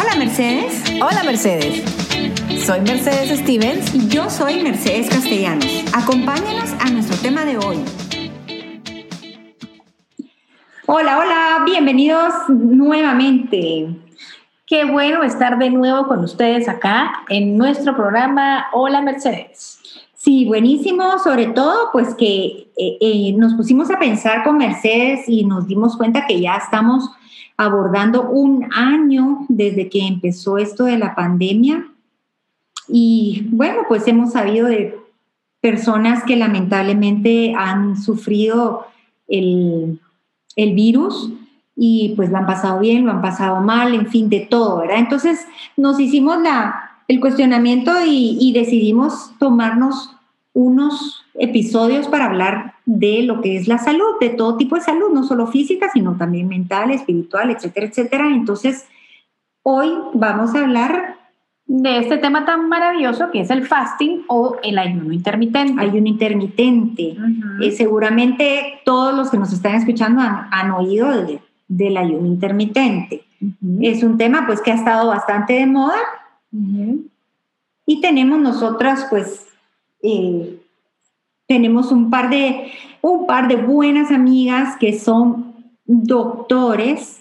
Hola Mercedes. Hola Mercedes. Soy Mercedes Stevens. Y yo soy Mercedes Castellanos. Acompáñanos a nuestro tema de hoy. Hola, hola, bienvenidos nuevamente. Qué bueno estar de nuevo con ustedes acá en nuestro programa Hola Mercedes. Sí, buenísimo, sobre todo pues que eh, eh, nos pusimos a pensar con Mercedes y nos dimos cuenta que ya estamos abordando un año desde que empezó esto de la pandemia. Y bueno, pues hemos sabido de personas que lamentablemente han sufrido el, el virus y pues lo han pasado bien, lo han pasado mal, en fin, de todo, ¿verdad? Entonces nos hicimos la, el cuestionamiento y, decidimos tomarnos unos episodios para hablar de lo que es la salud, de todo tipo de salud, no solo física, sino también mental, espiritual, etcétera, etcétera. Entonces, hoy vamos a hablar de este tema tan maravilloso que es el fasting o el ayuno intermitente. Ayuno intermitente. Eh, seguramente todos los que nos están escuchando han, oído de, del ayuno intermitente. Es un tema pues que ha estado bastante de moda y tenemos nosotras pues eh, tenemos un par de un par de buenas amigas que son doctores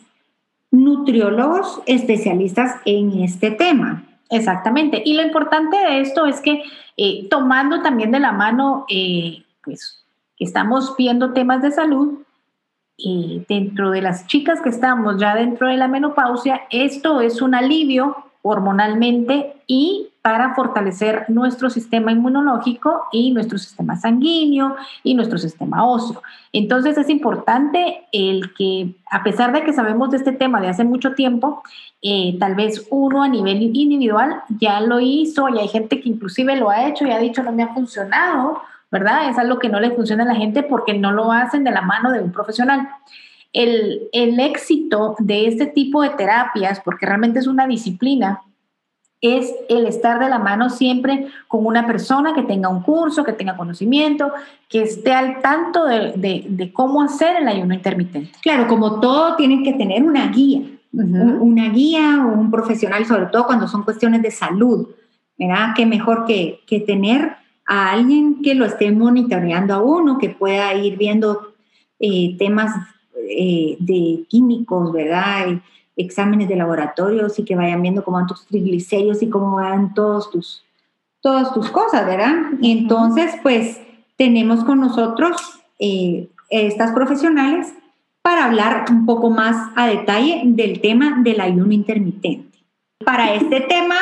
nutriólogos especialistas en este tema. Exactamente. Y lo importante de esto es que eh, tomando también de la mano, eh, pues estamos viendo temas de salud, y dentro de las chicas que estamos ya dentro de la menopausia, esto es un alivio hormonalmente y para fortalecer nuestro sistema inmunológico y nuestro sistema sanguíneo y nuestro sistema óseo. Entonces es importante el que, a pesar de que sabemos de este tema de hace mucho tiempo, eh, tal vez uno a nivel individual ya lo hizo y hay gente que inclusive lo ha hecho y ha dicho no me ha funcionado ¿verdad? Es algo que no le funciona a la gente porque no lo hacen de la mano de un profesional. El, éxito de este tipo de terapias, porque realmente es una disciplina, es el estar de la mano siempre con una persona que tenga un curso, que tenga conocimiento, que esté al tanto de, cómo hacer el ayuno intermitente. Claro, como todo, tienen que tener una guía, una guía o un profesional, sobre todo cuando son cuestiones de salud, ¿verdad? Qué mejor que, que tener a alguien que lo esté monitoreando a uno, que pueda ir viendo eh, temas eh, de químicos, ¿verdad? exámenes de laboratorios y que vayan viendo cómo van tus triglicéridos y cómo van todos tus, todas tus cosas, ¿verdad? Entonces, pues tenemos con nosotros eh, estas profesionales para hablar un poco más a detalle del tema del ayuno intermitente. Para este tema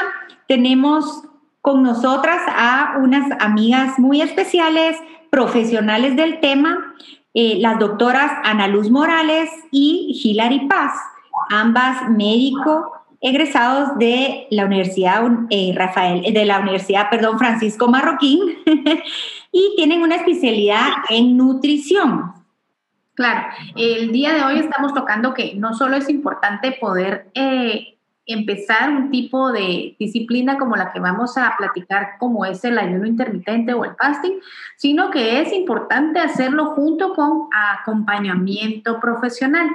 tenemos con nosotras a unas amigas muy especiales, profesionales del tema, eh, las doctoras Ana Luz Morales y Hilary Paz, ambas médico egresados de la Universidad eh, Rafael, de la Universidad, perdón, Francisco Marroquín, y tienen una especialidad en nutrición. Claro, el día de hoy estamos tocando que no solo es importante poder eh, empezar un tipo de disciplina como la que vamos a platicar, como es el ayuno intermitente o el fasting, sino que es importante hacerlo junto con acompañamiento profesional.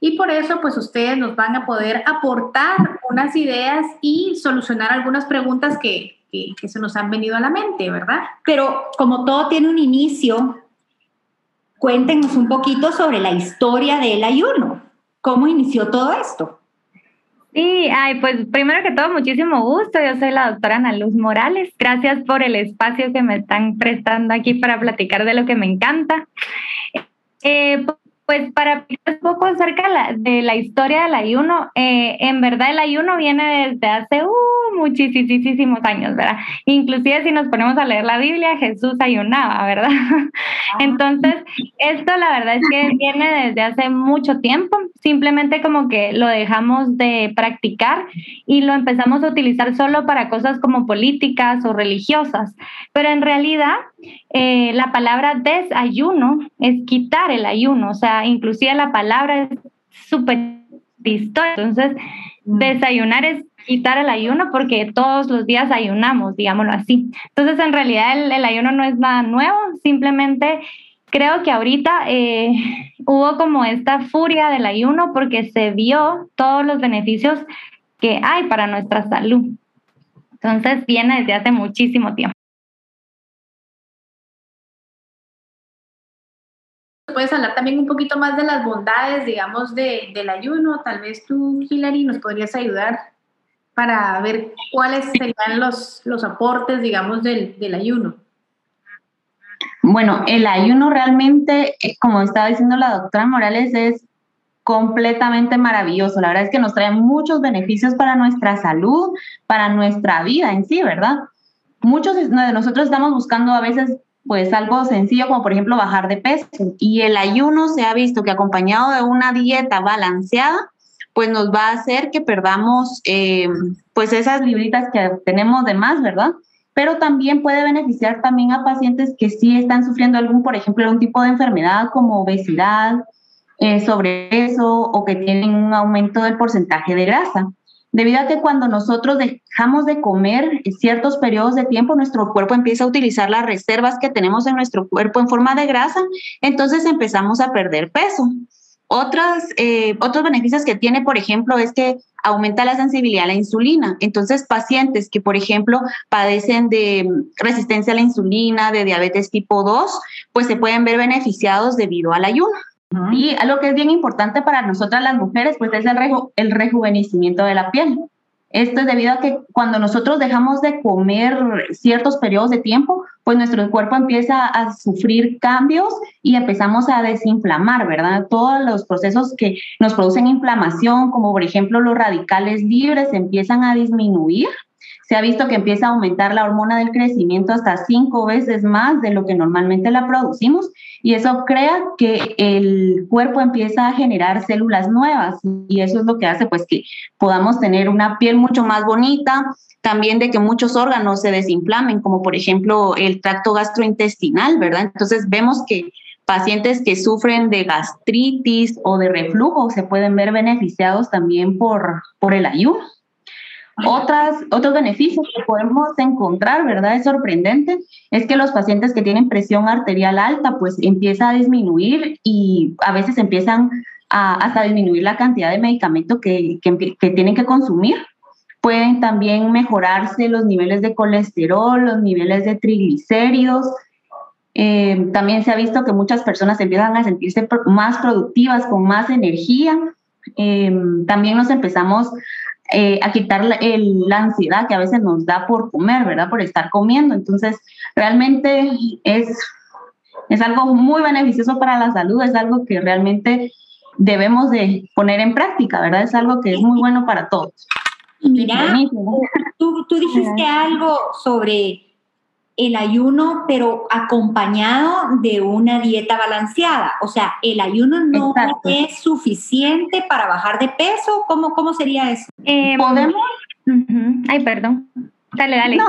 Y por eso, pues ustedes nos van a poder aportar unas ideas y solucionar algunas preguntas que, que, se nos han venido a la mente, ¿verdad? Pero como todo tiene un inicio, cuéntenos un poquito sobre la historia del ayuno. ¿Cómo inició todo esto? Sí, ay, pues primero que todo, muchísimo gusto. Yo soy la doctora Ana Luz Morales. Gracias por el espacio que me están prestando aquí para platicar de lo que me encanta. Eh, pues para un poco acerca de la historia del ayuno, eh, en verdad el ayuno viene desde hace uh, muchísimos años, ¿verdad? Inclusive si nos ponemos a leer la Biblia, Jesús ayunaba, ¿verdad? Entonces, esto la verdad es que viene desde hace mucho tiempo, simplemente como que lo dejamos de practicar y lo empezamos a utilizar solo para cosas como políticas o religiosas, pero en realidad eh, la palabra desayuno es quitar el ayuno, o sea, inclusive la palabra es súper distinta. Entonces, mm. desayunar es quitar el ayuno porque todos los días ayunamos, digámoslo así. Entonces, en realidad el, ayuno no es nada nuevo, simplemente creo que ahorita eh, hubo como esta furia del ayuno porque se vio todos los beneficios que hay para nuestra salud. Entonces viene desde hace muchísimo tiempo. Hablar también un poquito más de las bondades, digamos, de, del ayuno. Tal vez tú, Hilary, nos podrías ayudar para ver cuáles serían los, los aportes, digamos, del, del ayuno. Bueno, el ayuno realmente, eh, como estaba diciendo la doctora Morales, es completamente maravilloso. La verdad es que nos trae muchos beneficios para nuestra salud, para nuestra vida en sí, ¿verdad? Muchos de nosotros estamos buscando a veces pues algo sencillo como por ejemplo bajar de peso y el ayuno se ha visto que acompañado de una dieta balanceada pues nos va a hacer que perdamos eh, pues esas libritas que tenemos de más, ¿verdad? Pero también puede beneficiar también a pacientes que sí están sufriendo algún, por ejemplo, algún tipo de enfermedad como obesidad, eh, sobrepeso o que tienen un aumento del porcentaje de grasa. Debido a que cuando nosotros dejamos de comer ciertos periodos de tiempo, nuestro cuerpo empieza a utilizar las reservas que tenemos en nuestro cuerpo en forma de grasa, entonces empezamos a perder peso. Otras, eh, otros beneficios que tiene, por ejemplo, es que aumenta la sensibilidad a la insulina. Entonces, pacientes que, por ejemplo, padecen de resistencia a la insulina, de diabetes tipo 2, pues se pueden ver beneficiados debido al ayuno. Y algo que es bien importante para nosotras las mujeres, pues es el, el rejuvenecimiento de la piel. Esto es debido a que cuando nosotros dejamos de comer ciertos periodos de tiempo, pues nuestro cuerpo empieza a sufrir cambios y empezamos a desinflamar, ¿verdad? Todos los procesos que nos producen inflamación, como por ejemplo los radicales libres, empiezan a disminuir se ha visto que empieza a aumentar la hormona del crecimiento hasta cinco veces más de lo que normalmente la producimos y eso crea que el cuerpo empieza a generar células nuevas y eso es lo que hace pues que podamos tener una piel mucho más bonita, también de que muchos órganos se desinflamen, como por ejemplo el tracto gastrointestinal, ¿verdad? Entonces vemos que pacientes que sufren de gastritis o de reflujo se pueden ver beneficiados también por, por el ayuno. Otras, otros beneficios que podemos encontrar, ¿verdad? Es sorprendente, es que los pacientes que tienen presión arterial alta, pues empieza a disminuir y a veces empiezan a, hasta disminuir la cantidad de medicamento que, que, tienen que consumir. Pueden también mejorarse los niveles de colesterol, los niveles de triglicéridos. Eh, también se ha visto que muchas personas empiezan a sentirse más productivas, con más energía. Eh, también nos empezamos eh, a quitar la, la, ansiedad que a veces nos da por comer, ¿verdad? Por estar comiendo. Entonces, realmente es, es algo muy beneficioso para la salud, es algo que realmente debemos de poner en práctica, ¿verdad? Es algo que es muy bueno para todos. Mira, tú, tú dijiste algo sobre el ayuno, pero acompañado de una dieta balanceada. O sea, el ayuno no es suficiente para bajar de peso. ¿Cómo, cómo sería eso? Em, Podemos. Ay, perdón. Dale, dale.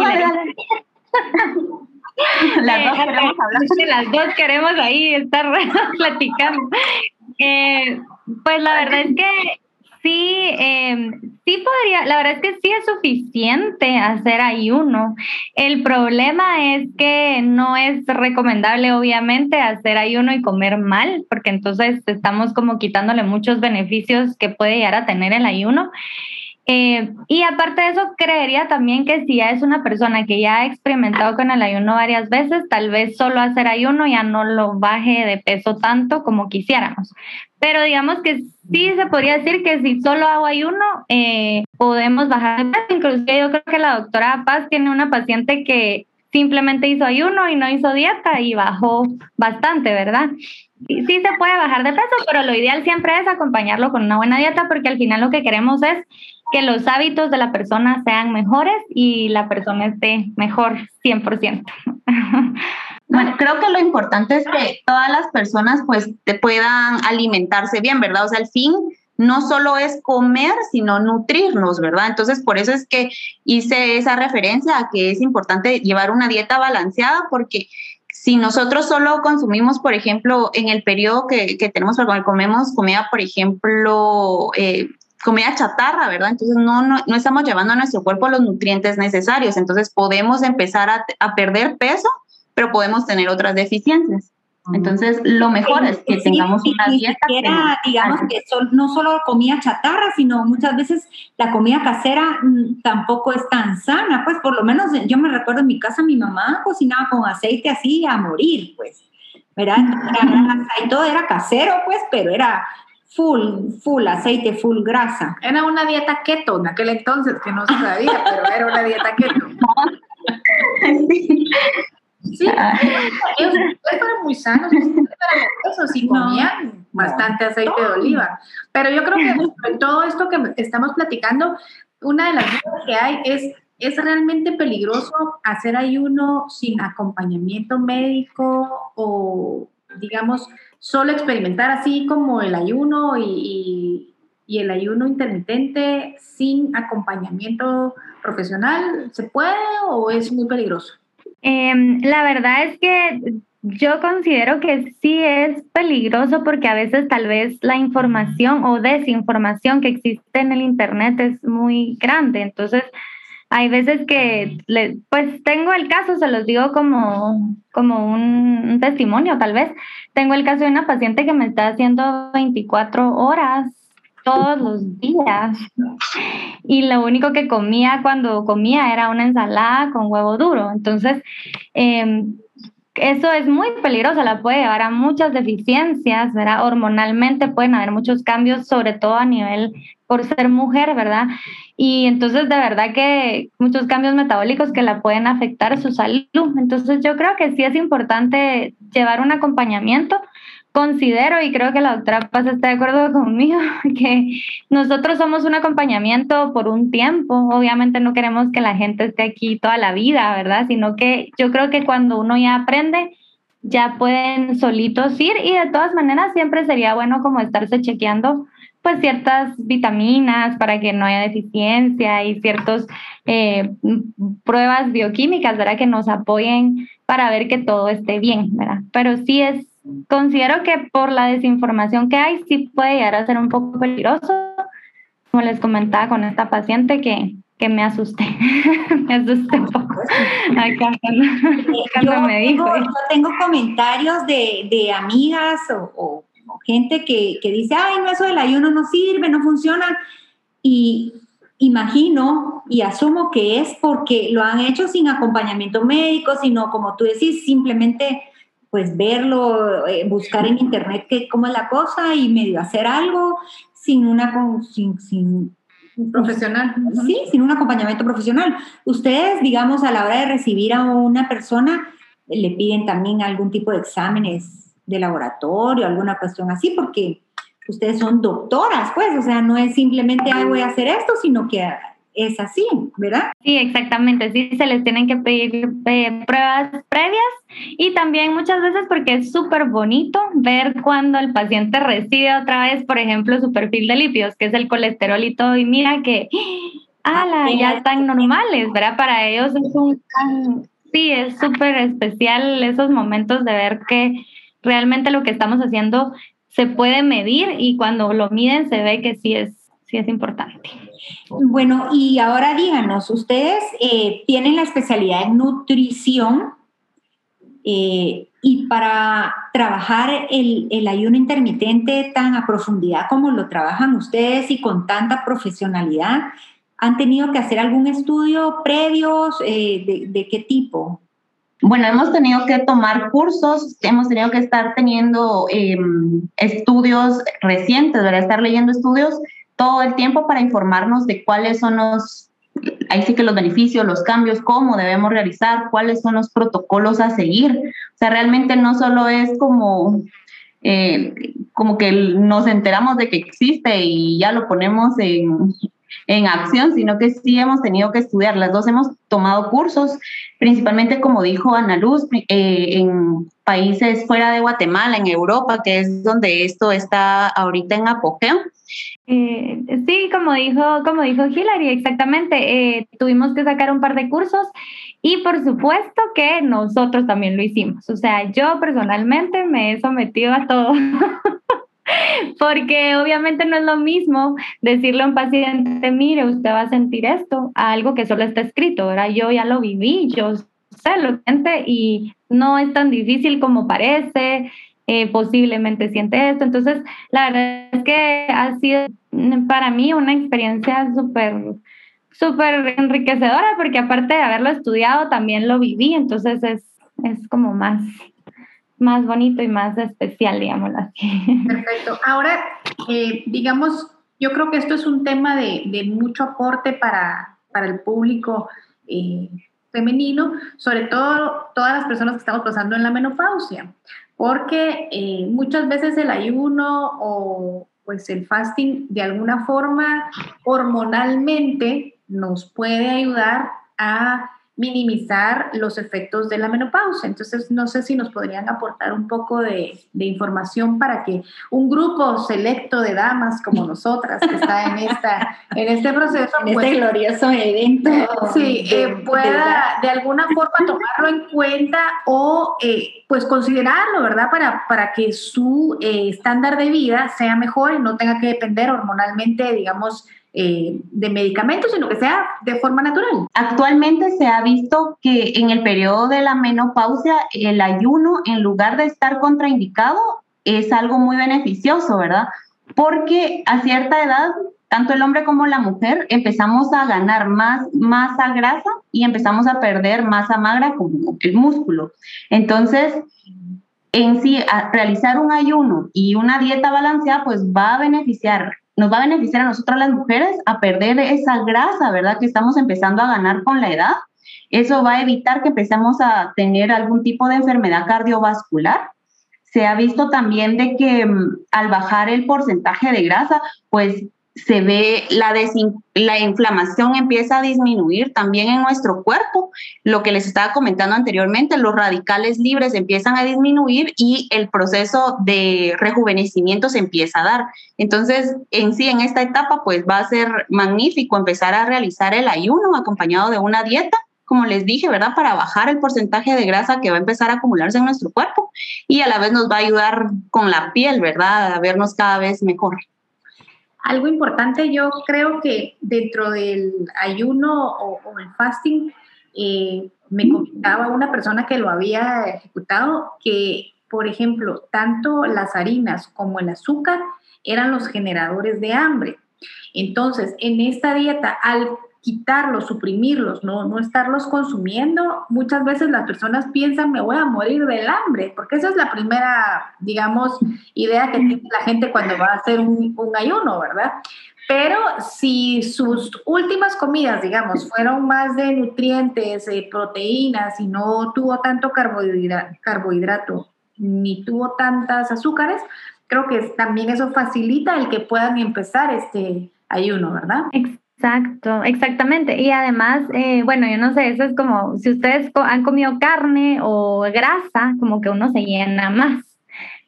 las, dos eh, queremos hablar. las dos queremos ahí estar platicando. Eh, pues la verdad es que Sí, eh, sí podría, la verdad es que sí es suficiente hacer ayuno. El problema es que no es recomendable, obviamente, hacer ayuno y comer mal, porque entonces estamos como quitándole muchos beneficios que puede llegar a tener el ayuno. Eh, y aparte de eso, creería también que si ya es una persona que ya ha experimentado con el ayuno varias veces, tal vez solo hacer ayuno ya no lo baje de peso tanto como quisiéramos. Pero digamos que sí se podría decir que si solo hago ayuno, eh, podemos bajar de peso. Inclusive yo creo que la doctora Paz tiene una paciente que simplemente hizo ayuno y no hizo dieta y bajó bastante, ¿verdad? Sí, se puede bajar de peso, pero lo ideal siempre es acompañarlo con una buena dieta porque al final lo que queremos es que los hábitos de la persona sean mejores y la persona esté mejor 100%. Bueno, creo que lo importante es que todas las personas pues te puedan alimentarse bien, ¿verdad? O sea, el fin no solo es comer, sino nutrirnos, ¿verdad? Entonces, por eso es que hice esa referencia a que es importante llevar una dieta balanceada porque si nosotros solo consumimos, por ejemplo, en el periodo que, que tenemos para comer, comemos comida, por ejemplo, eh, comida chatarra, ¿verdad? Entonces no, no, no, estamos llevando a nuestro cuerpo los nutrientes necesarios. Entonces podemos empezar a, a, perder peso, pero podemos tener otras deficiencias. Entonces, lo mejor es que tengamos una dieta. digamos que no solo comida chatarra, sino muchas veces la comida casera mm, tampoco es tan sana. Pues por lo menos yo me recuerdo en mi casa, mi mamá cocinaba con aceite así a morir, pues. ¿Verdad? y todo era casero, pues, pero era full, full aceite, full grasa. Era una dieta keto en aquel entonces, que no se sabía, pero era una dieta keto. Sí, ellos, eran muy sanos, esos y comían bastante aceite de oliva. Pero yo creo que en todo esto que estamos platicando, una de las cosas que hay es, ¿es realmente peligroso hacer ayuno sin acompañamiento médico o, digamos, solo experimentar así como el ayuno y, el ayuno intermitente sin acompañamiento profesional? ¿Se puede o es muy peligroso? Em, la verdad es que yo considero que sí es peligroso porque a veces tal vez la información o desinformación que existe en el Internet es muy grande. Entonces, hay veces que, pues tengo el caso, se los digo como, como un, testimonio tal vez. Tengo el caso de una paciente que me está haciendo 24 horas todos los días. Y lo único que comía cuando comía era una ensalada con huevo duro. Entonces, em, eso es muy peligroso, la puede llevar a muchas deficiencias, ¿verdad? Hormonalmente pueden haber muchos cambios, sobre todo a nivel por ser mujer, ¿verdad? Y entonces de verdad que muchos cambios metabólicos que la pueden afectar su salud. Entonces yo creo que sí es importante llevar un acompañamiento considero y creo que la doctora Paz está de acuerdo conmigo que nosotros somos un acompañamiento por un tiempo. Obviamente no queremos que la gente esté aquí toda la vida, ¿verdad? Sino que yo creo que cuando uno ya aprende, ya pueden solitos ir y de todas maneras siempre sería bueno como estarse chequeando pues ciertas vitaminas para que no haya deficiencia y ciertas eh, pruebas bioquímicas, ¿verdad? Que nos apoyen para ver que todo esté bien, ¿verdad? Pero sí es considero que por la desinformación que hay, sí puede llegar a ser un poco peligroso, como les comentaba con esta paciente que, que me asusté, me asusté un poco. Acá, yo, me dijo. Tengo, yo tengo comentarios de, de amigas o, o, gente que, que, dice, ay, no, eso del ayuno no sirve, no funciona. Y imagino y asumo que es porque lo han hecho sin acompañamiento médico, sino como tú decís, simplemente pues verlo, eh, buscar en internet qué, cómo es la cosa y medio hacer algo sin una sin, sin profesional. Sí, sin un acompañamiento profesional. Ustedes, digamos, a la hora de recibir a una persona, le piden también algún tipo de exámenes de laboratorio, alguna cuestión así, porque ustedes son doctoras, pues, o sea, no es simplemente, Ay, voy a hacer esto, sino que es así, ¿verdad? Sí, exactamente, sí, se les tienen que pedir eh, pruebas previas y también muchas veces porque es súper bonito ver cuando el paciente recibe otra vez, por ejemplo, su perfil de lípidos, que es el colesterol y todo, y mira que, ¡ala! Ya están normales, ¿verdad? Para ellos es un... Sí, es súper especial esos momentos de ver que realmente lo que estamos haciendo se puede medir y cuando lo miden se ve que sí es sí es importante. Bueno, y ahora díganos, ustedes eh, tienen la especialidad en nutrición eh, y para trabajar el, el, ayuno intermitente tan a profundidad como lo trabajan ustedes y con tanta profesionalidad, ¿han tenido que hacer algún estudio previos? Eh, de, de, qué tipo? Bueno, hemos tenido que tomar cursos, hemos tenido que estar teniendo em, estudios recientes, ¿verdad? Estar leyendo estudios todo el tiempo para informarnos de cuáles son los, ahí sí que los beneficios, los cambios, cómo debemos realizar, cuáles son los protocolos a seguir. O sea, realmente no solo es como, eh, como que nos enteramos de que existe y ya lo ponemos en, en acción, sino que sí hemos tenido que estudiar. Las dos hemos tomado cursos, principalmente como dijo Ana Luz, eh, en países fuera de Guatemala, en Europa, que es donde esto está ahorita en apogeo. Eh, sí, como dijo, como dijo Hilary, exactamente. Eh, tuvimos que sacar un par de cursos y por supuesto que nosotros también lo hicimos. O sea, yo personalmente me he sometido a todo. Porque obviamente no es lo mismo decirle a un paciente, mire, usted va a sentir esto, a algo que solo está escrito. Yo ya lo viví, yo sé, lo siente y no es tan difícil como parece, eh, posiblemente siente esto. Entonces, la verdad es que ha sido para mí una experiencia súper súper enriquecedora porque aparte de haberlo estudiado también lo viví, entonces es, es como más, más bonito y más especial, digámoslo así. Perfecto. Ahora, eh, digamos, yo creo que esto es un tema de, de mucho aporte para, para el público eh, femenino, sobre todo todas las personas que estamos pasando en la menopausia, porque eh, muchas veces el ayuno o pues el fasting de alguna forma hormonalmente nos puede ayudar a minimizar los efectos de la menopausia. Entonces, no sé si nos podrían aportar un poco de, información para que un grupo selecto de damas como nosotras que está en, esta, en este proceso, en este pues, glorioso evento, sí, eh, pueda de, alguna forma tomarlo en cuenta o eh, pues considerarlo, ¿verdad? Para, para que su eh, estándar de vida sea mejor y no tenga que depender hormonalmente, digamos, eh, de medicamentos, sino que sea de forma natural. Actualmente se ha visto que en el periodo de la menopausia el ayuno, en lugar de estar contraindicado, es algo muy beneficioso, ¿verdad? Porque a cierta edad, tanto el hombre como la mujer empezamos a ganar más masa grasa y empezamos a perder masa magra como el músculo. Entonces, en sí, realizar un ayuno y una dieta balanceada, pues va a beneficiar nos va a beneficiar a nosotras las mujeres a perder esa grasa, ¿verdad? Que estamos empezando a ganar con la edad. Eso va a evitar que empecemos a tener algún tipo de enfermedad cardiovascular. Se ha visto también de que mm, al bajar el porcentaje de grasa, pues se ve la, la inflamación empieza a disminuir también en nuestro cuerpo. Lo que les estaba comentando anteriormente, los radicales libres empiezan a disminuir y el proceso de rejuvenecimiento se empieza a dar. Entonces, en sí, en esta etapa, pues va a ser magnífico empezar a realizar el ayuno acompañado de una dieta como les dije, ¿verdad? Para bajar el porcentaje de grasa que va a empezar a acumularse en nuestro cuerpo y a la vez nos va a ayudar con la piel, ¿verdad? A vernos cada vez mejor. Algo importante, yo creo que dentro del ayuno o, el fasting, eh, me comentaba una persona que lo había ejecutado que, por ejemplo, tanto las harinas como el azúcar eran los generadores de hambre. Entonces, en esta dieta, al quitarlos, suprimirlos, no, no estarlos consumiendo, muchas veces las personas piensan me voy a morir del hambre, porque esa es la primera, digamos, idea que tiene la gente cuando va a hacer un, ayuno, ¿verdad? Pero si sus últimas comidas, digamos, fueron más de nutrientes, eh, proteínas y no tuvo tanto carbohidrato, ni tuvo tantas azúcares, creo que también eso facilita el que puedan empezar este ayuno, ¿verdad? Exacto, exactamente. Y además, eh, bueno, yo no sé, eso es como si ustedes han comido carne o grasa, como que uno se llena más,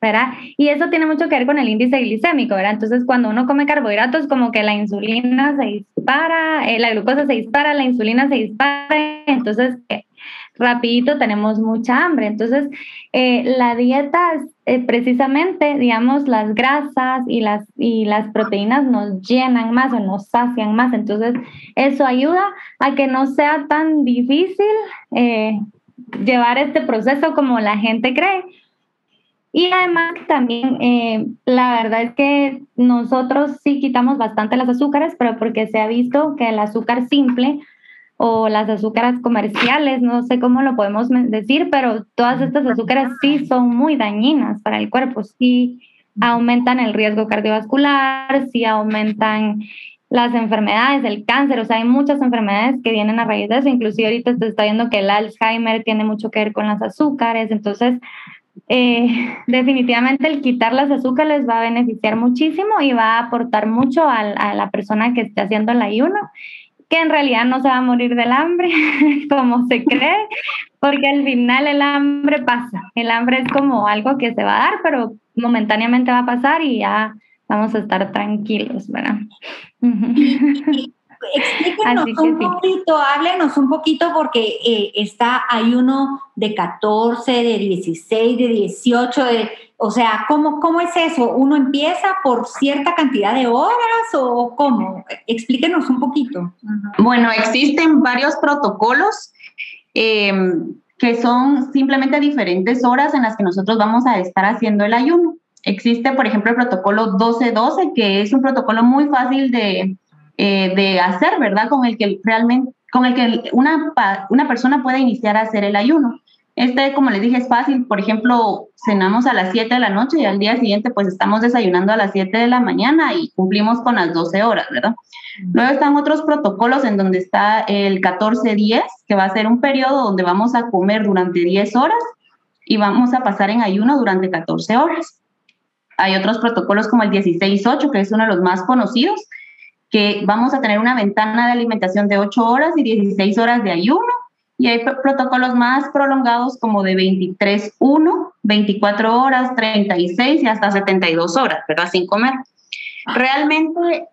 ¿verdad? Y eso tiene mucho que ver con el índice glicémico, ¿verdad? Entonces, cuando uno come carbohidratos, como que la insulina se dispara, eh, la glucosa se dispara, la insulina se dispara, entonces eh, rapidito tenemos mucha hambre. Entonces, eh, la dieta, eh, precisamente, digamos, las grasas y las, y las proteínas nos llenan más o nos sacian más. Entonces, eso ayuda a que no sea tan difícil eh, llevar este proceso como la gente cree. Y además también, la verdad es que nosotros sí quitamos bastante las azúcares, pero porque se ha visto que el azúcar simple o las azúcares comerciales, no sé cómo lo podemos decir, pero todas estas azúcares sí son muy dañinas para el cuerpo, sí aumentan el riesgo cardiovascular, sí aumentan las enfermedades, el cáncer, o sea, hay muchas enfermedades que vienen a raíz de eso, inclusive ahorita se está viendo que el Alzheimer tiene mucho que ver con las azúcares, entonces eh, definitivamente el quitar las azúcares va a beneficiar muchísimo y va a aportar mucho a, a la persona que esté haciendo el ayuno que en realidad no se va a morir del hambre, como se cree, porque al final el hambre pasa. El hambre es como algo que se va a dar, pero momentáneamente va a pasar y ya vamos a estar tranquilos, ¿verdad? Explíquenos un poquito, háblenos un poquito porque eh, está, hay uno de 14, de 16, de 18, de, o sea, ¿cómo, ¿cómo es eso? ¿Uno empieza por cierta cantidad de horas o cómo? Explíquenos un poquito. Bueno, existen varios protocolos em, que son simplemente diferentes horas en las que nosotros vamos a estar haciendo el ayuno. Existe, por ejemplo, el protocolo 12-12, que es un protocolo muy fácil de, eh, de hacer, ¿verdad? Con el que realmente, con el que una, una persona puede iniciar a hacer el ayuno. Este, como les dije, es fácil. Por ejemplo, cenamos a las 7 de la noche y al día siguiente pues estamos desayunando a las 7 de la mañana y cumplimos con las 12 horas, ¿verdad? Luego están otros protocolos en donde está el 14-10, que va a ser un periodo donde vamos a comer durante 10 horas y vamos a pasar en ayuno durante 14 horas. Hay otros protocolos como el 16-8, que es uno de los más conocidos, que vamos a tener una ventana de alimentación de 8 horas y 16 horas de ayuno y hay protocolos más prolongados como de 23.1, 24 horas, 36 y hasta 72 horas, ¿verdad? Sin comer. Realmente,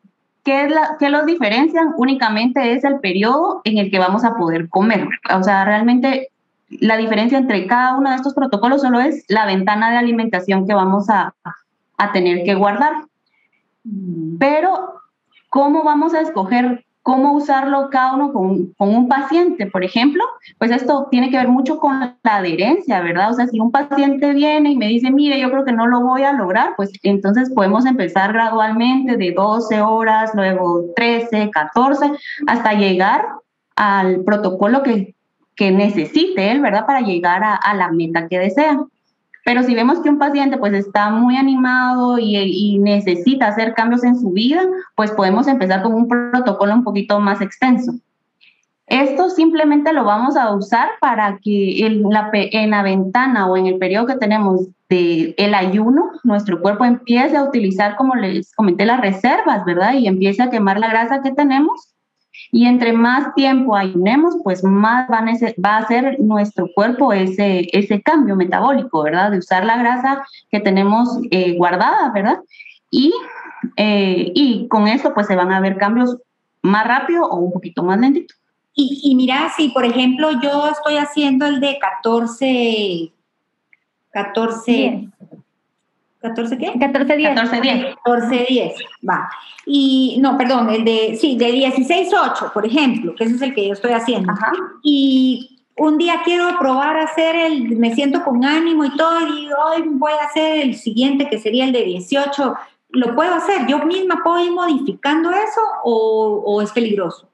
¿qué, es la, ¿qué los diferencian? Únicamente es el periodo en el que vamos a poder comer. O sea, realmente la diferencia entre cada uno de estos protocolos solo es la ventana de alimentación que vamos a, a tener que guardar. Mm. Pero, ¿cómo vamos a escoger cómo usarlo cada uno con, un paciente, por ejemplo, pues esto tiene que ver mucho con la adherencia, ¿verdad? O sea, si un paciente viene y me dice, mire, yo creo que no lo voy a lograr, pues entonces podemos empezar gradualmente de 12 horas, luego 13, 14, hasta llegar al protocolo que, que necesite él, ¿verdad? Para llegar a la meta que desea. Pero si vemos que un paciente pues está muy animado y, necesita hacer cambios en su vida, pues podemos empezar con un protocolo un poquito más extenso. Esto simplemente lo vamos a usar para que en la, en la ventana o en el periodo que tenemos del el ayuno, nuestro cuerpo empiece a utilizar, como les comenté, las reservas, ¿verdad? Y empiece a quemar la grasa que tenemos y entre más tiempo ayunemos, pues más va a hacer nuestro cuerpo ese, ese cambio metabólico, ¿verdad? De usar la grasa que tenemos eh, guardada, ¿verdad? Y, eh, y con esto pues se van a ver cambios más rápido o un poquito más lentito. Y, y mira, si por ejemplo yo estoy haciendo el de 14, 14, ¿14 qué? 14 10. 14 10. 14 10, va. Y no, perdón, el de, sí, de 16 8, por ejemplo, que ese es el que yo estoy haciendo. Ajá. Y un día quiero probar a hacer el, me siento con ánimo y todo, y hoy voy a hacer el siguiente, que sería el de 18. ¿Lo puedo hacer? ¿Yo misma puedo ir modificando eso o, o es peligroso?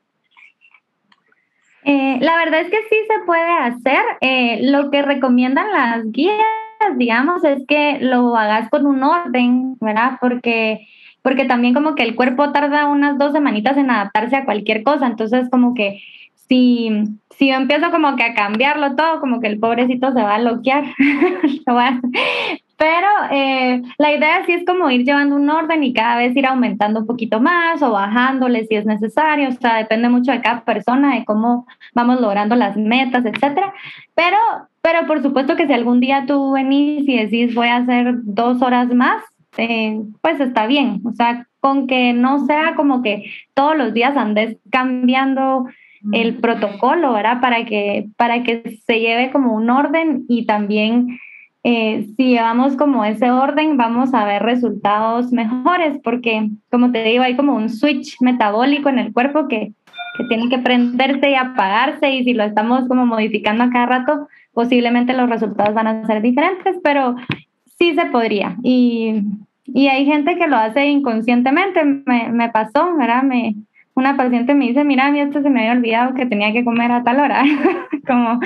Eh, la verdad es que sí se puede hacer. Eh, lo que recomiendan las guías digamos, es que lo hagas con un orden, ¿verdad? Porque, porque también como que el cuerpo tarda unas dos semanitas en adaptarse a cualquier cosa, entonces como que si, si yo empiezo como que a cambiarlo todo, como que el pobrecito se va a bloquear. Pero eh, la idea sí es como ir llevando un orden y cada vez ir aumentando un poquito más o bajándole si es necesario. O sea, depende mucho de cada persona, de cómo vamos logrando las metas, etcétera. Pero, pero por supuesto que si algún día tú venís y decís voy a hacer dos horas más, eh, pues está bien. O sea, con que no sea como que todos los días andes cambiando el protocolo, ¿verdad? Para que, para que se lleve como un orden y también eh, si llevamos como ese orden, vamos a ver resultados mejores, porque como te digo, hay como un switch metabólico en el cuerpo que, que tiene que prenderse y apagarse, y si lo estamos como modificando a cada rato, posiblemente los resultados van a ser diferentes, pero sí se podría. Y, y hay gente que lo hace inconscientemente, me, me pasó, ¿verdad? Me, una paciente me dice, mira, a mí esto se me había olvidado que tenía que comer a tal hora. Como,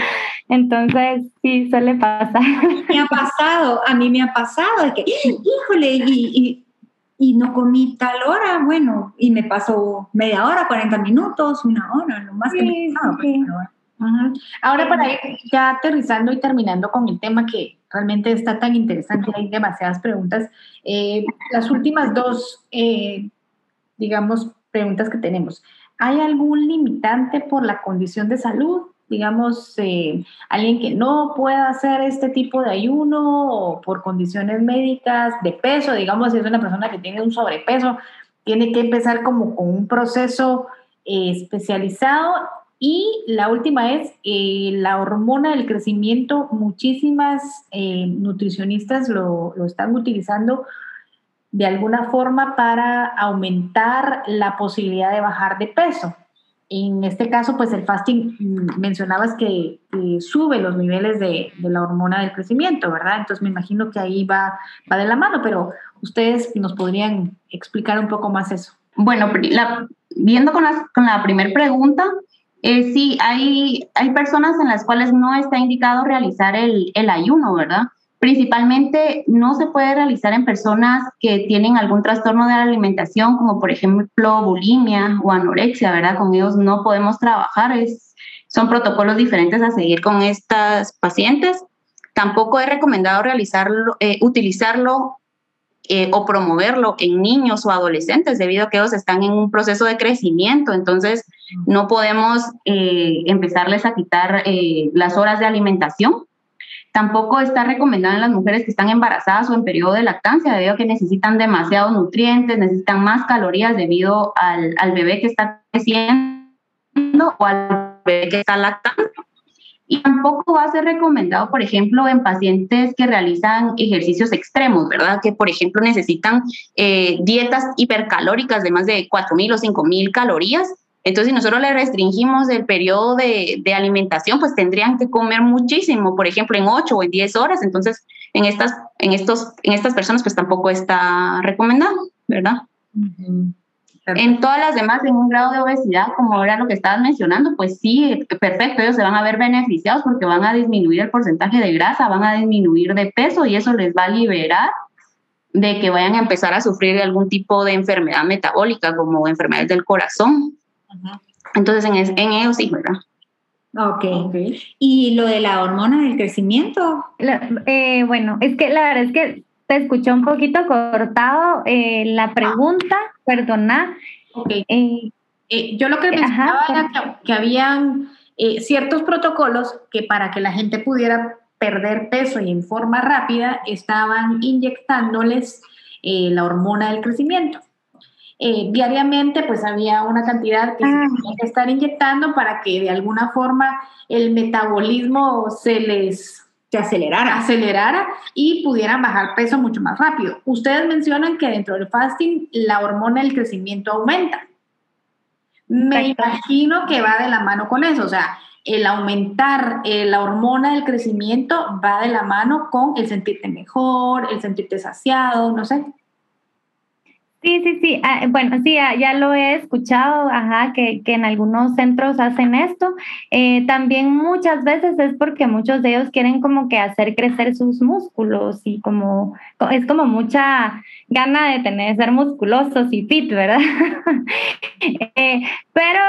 entonces, sí, suele pasar. Me ha pasado, a mí me ha pasado, de que, híjole, y, y, no comí tal hora, bueno, y me pasó media hora, 40 minutos, una hora, lo más que me pasado. Pues, Ahora, para ir ya aterrizando y terminando con el tema que realmente está tan interesante, hay demasiadas preguntas. Eh, las últimas dos, eh, digamos, preguntas que tenemos. ¿Hay algún limitante por la condición de salud? Digamos, eh, alguien que no pueda hacer este tipo de ayuno o por condiciones médicas de peso, digamos, si es una persona que tiene un sobrepeso, tiene que empezar como con un proceso especializado. Y la última es eh, la hormona del crecimiento. Muchísimas nutricionistas lo, lo están utilizando de alguna forma para aumentar la posibilidad de bajar de peso. en este caso, pues el fasting, mm, mencionabas que, sube los niveles de, la hormona del crecimiento, ¿verdad? Entonces me imagino que ahí va, va de la mano, pero ustedes nos podrían explicar un poco más eso. Bueno, viendo con la primera pregunta, eh, sí, hay, hay personas en las cuales no está indicado realizar el, el ayuno, ¿verdad? Principalmente no se puede realizar en personas que tienen algún trastorno de la alimentación, como por ejemplo bulimia o anorexia, ¿verdad? Con ellos no podemos trabajar, es, son protocolos diferentes a seguir con estas pacientes. Tampoco es recomendado realizarlo, eh, utilizarlo eh, o promoverlo en niños o adolescentes, debido a que ellos están en un proceso de crecimiento. Entonces, no podemos eh, empezarles a quitar las horas de alimentación Tampoco está recomendado en las mujeres que están embarazadas o en periodo de lactancia, debido a que necesitan demasiados nutrientes, necesitan más calorías debido al, al bebé que está creciendo o al bebé que está lactando. Y tampoco va a ser recomendado, por ejemplo, en pacientes que realizan ejercicios extremos, ¿verdad? Que, por ejemplo, necesitan eh, dietas hipercalóricas de más de 4.000 o 5.000 calorías entonces, si nosotros le restringimos el periodo de, alimentación, pues tendrían que comer muchísimo, por ejemplo, en 8 o en 10 horas. Entonces, en estas, en estos, en estas personas, pues tampoco está recomendado, ¿verdad? En todas las demás, en un grado de obesidad, como era lo que estabas mencionando, pues sí, perfecto, ellos se van a ver beneficiados porque van a disminuir el porcentaje de grasa, van a disminuir de peso y eso les va a liberar de que vayan a empezar a sufrir algún tipo de enfermedad metabólica, como enfermedades del corazón. Entonces, en, en ellos sí, ¿verdad? Ok. ¿Y lo de la hormona del crecimiento? Eh, bueno, es que la verdad es que te escuché un poquito cortado eh, la pregunta, perdona. Eh, yo lo que mencionaba era que, que habían ciertos protocolos que para que la gente pudiera perder peso y en forma rápida estaban inyectándoles la hormona del crecimiento. Eh, diariamente pues había una cantidad que se ah. tenía que estar inyectando para que de alguna forma el metabolismo se les acelerara. acelerara y pudieran bajar peso mucho más rápido. Ustedes mencionan que dentro del fasting la hormona del crecimiento aumenta. Me imagino que va de la mano con eso, o sea, el aumentar eh, la hormona del crecimiento va de la mano con el sentirte mejor, el sentirte saciado, no sé. Sí, sí, sí. Ah, bueno, sí, ah, ya lo he escuchado, ajá, que, en algunos centros hacen esto. Eh, también muchas veces es porque muchos de ellos quieren como que hacer crecer sus músculos y como es como mucha gana de tener, ser musculosos y fit, ¿verdad? eh, pero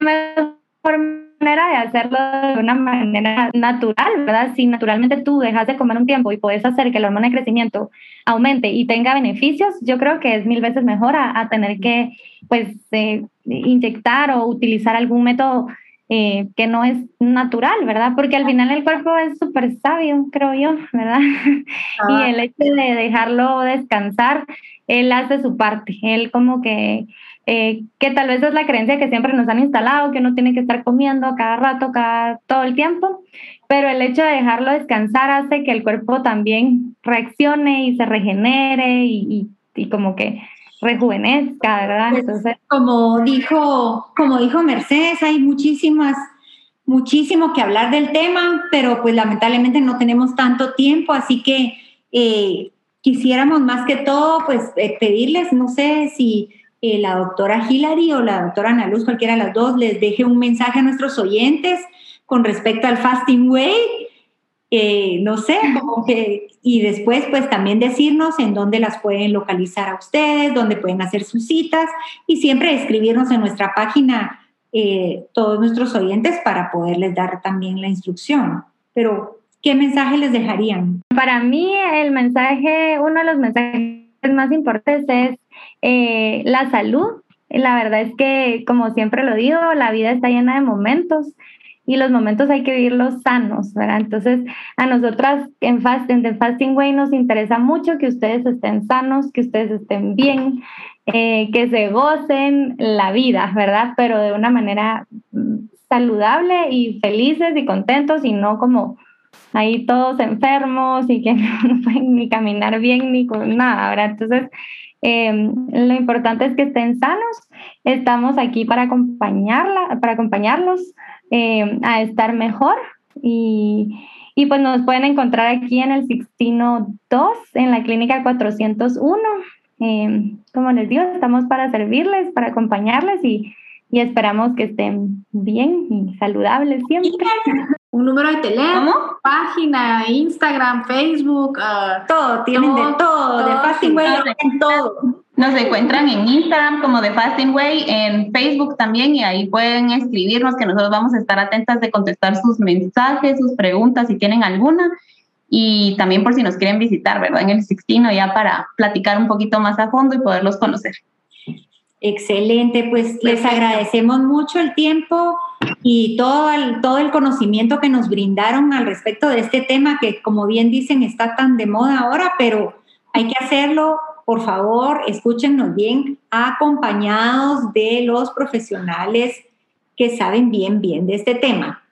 mejor manera de hacerlo de una manera natural, ¿verdad? Si naturalmente tú dejas de comer un tiempo y puedes hacer que la hormona de crecimiento aumente y tenga beneficios, yo creo que es mil veces mejor a, tener que, pues, eh, inyectar o utilizar algún método eh, que no es natural, ¿verdad? Porque al final el cuerpo es súper sabio, creo yo, ¿verdad? y ah. el hecho de dejarlo descansar, él hace su parte, él como que eh, que tal vez es la creencia que siempre nos han instalado, que uno tiene que estar comiendo cada rato, cada, todo el tiempo, pero el hecho de dejarlo descansar hace que el cuerpo también reaccione y se regenere y, y, como que rejuvenezca, ¿verdad? Pues, Entonces, como dijo, como dijo Mercedes, hay muchísimas, muchísimo que hablar del tema, pero pues lamentablemente no tenemos tanto tiempo, así que eh, quisiéramos más que todo, pues eh, pedirles, no sé si eh, la doctora Hilary o la doctora Ana Luz, cualquiera de las dos, les deje un mensaje a nuestros oyentes con respecto al Fasting Way. Eh, no sé, como que, y después pues también decirnos en dónde las pueden localizar a ustedes, dónde pueden hacer sus citas y siempre escribirnos en nuestra página eh, todos nuestros oyentes para poderles dar también la instrucción. Pero, ¿qué mensaje les dejarían? Para mí el mensaje, uno de los mensajes más importantes es eh, la salud. La verdad es que, como siempre lo digo, la vida está llena de momentos y los momentos hay que vivirlos sanos, ¿verdad? Entonces, a nosotras en Fasting, en Fasting Way nos interesa mucho que ustedes estén sanos, que ustedes estén bien, eh, que se gocen la vida, ¿verdad? Pero de una manera mm, saludable y felices y contentos y no como ahí todos enfermos y que no pueden ni caminar bien ni con nada, ¿verdad? Entonces, Em, lo importante es que estén sanos. Estamos aquí para acompañarla, para acompañarlos em, a estar mejor y, y, pues nos pueden encontrar aquí en el Sixtino 2, en la clínica 401. Em, como les digo, estamos para servirles, para acompañarles y, y esperamos que estén bien y saludables siempre. Un número de teléfono, página, Instagram, Facebook, uh, todo, tienen de todo, de Fasting Way, todo. Nos encuentran en Instagram como de Fasting Way, en Facebook también, y ahí pueden escribirnos que nosotros vamos a estar atentas de contestar sus mensajes, sus preguntas, si tienen alguna, y también por si nos quieren visitar, ¿verdad? En el Sixtino, ya para platicar un poquito más a fondo y poderlos conocer. Excelente, pues les agradecemos mucho el tiempo y todo el, todo el conocimiento que nos brindaron al respecto de este tema que, como bien dicen, está tan de moda ahora, pero hay que hacerlo, por favor, escúchenos bien, acompañados de los profesionales que saben bien, bien de este tema.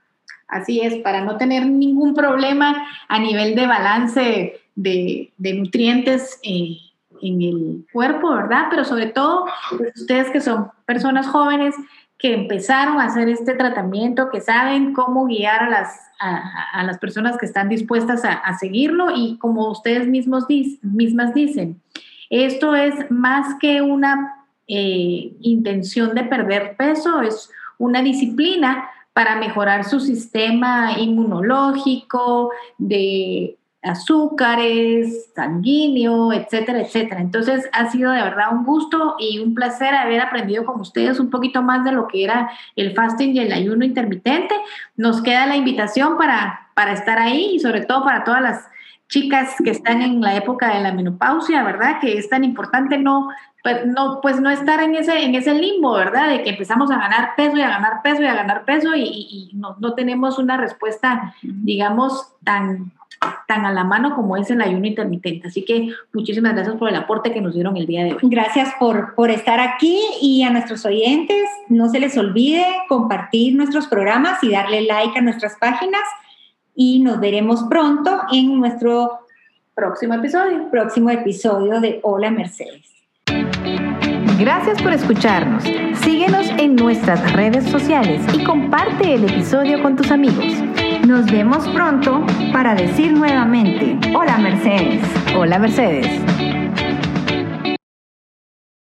Así es, para no tener ningún problema a nivel de balance de, de nutrientes. Eh, en el cuerpo, ¿verdad? Pero sobre todo, pues, ustedes que son personas jóvenes que empezaron a hacer este tratamiento, que saben cómo guiar a las, a, las personas que están dispuestas a, seguirlo y como ustedes mismos mismas dicen, esto es más que una eh, intención de perder peso, es una disciplina para mejorar su sistema inmunológico, de azúcares, sanguíneo, etcétera, etcétera. Entonces ha sido de verdad un gusto y un placer haber aprendido con ustedes un poquito más de lo que era el fasting y el ayuno intermitente. Nos queda la invitación para, para estar ahí y sobre todo para todas las chicas que están en la época de la menopausia, ¿verdad? Que es tan importante no pues no, pues no estar en ese, en ese limbo, ¿verdad? De que empezamos a ganar peso y a ganar peso y a ganar peso y, y no, no, tenemos una respuesta, digamos, tan tan a la mano como es el ayuno intermitente. Así que muchísimas gracias por el aporte que nos dieron el día de hoy. Gracias por, por estar aquí y a nuestros oyentes, no se les olvide compartir nuestros programas y darle like a nuestras páginas y nos veremos pronto en nuestro próximo episodio. Próximo episodio de Hola Mercedes. Gracias por escucharnos. Síguenos en nuestras redes sociales y comparte el episodio con tus amigos. Nos vemos pronto para decir nuevamente, hola Mercedes. Hola Mercedes.